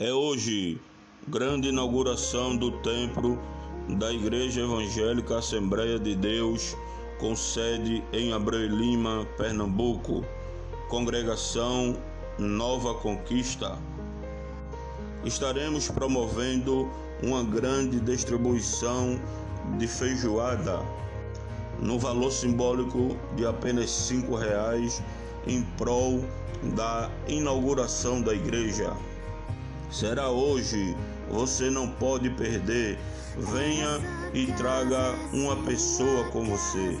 É hoje grande inauguração do templo da Igreja Evangélica Assembleia de Deus, com sede em Abreu Lima, Pernambuco. Congregação Nova Conquista. Estaremos promovendo uma grande distribuição de feijoada no valor simbólico de apenas cinco reais em prol da inauguração da igreja. Será hoje, você não pode perder. Venha e traga uma pessoa com você.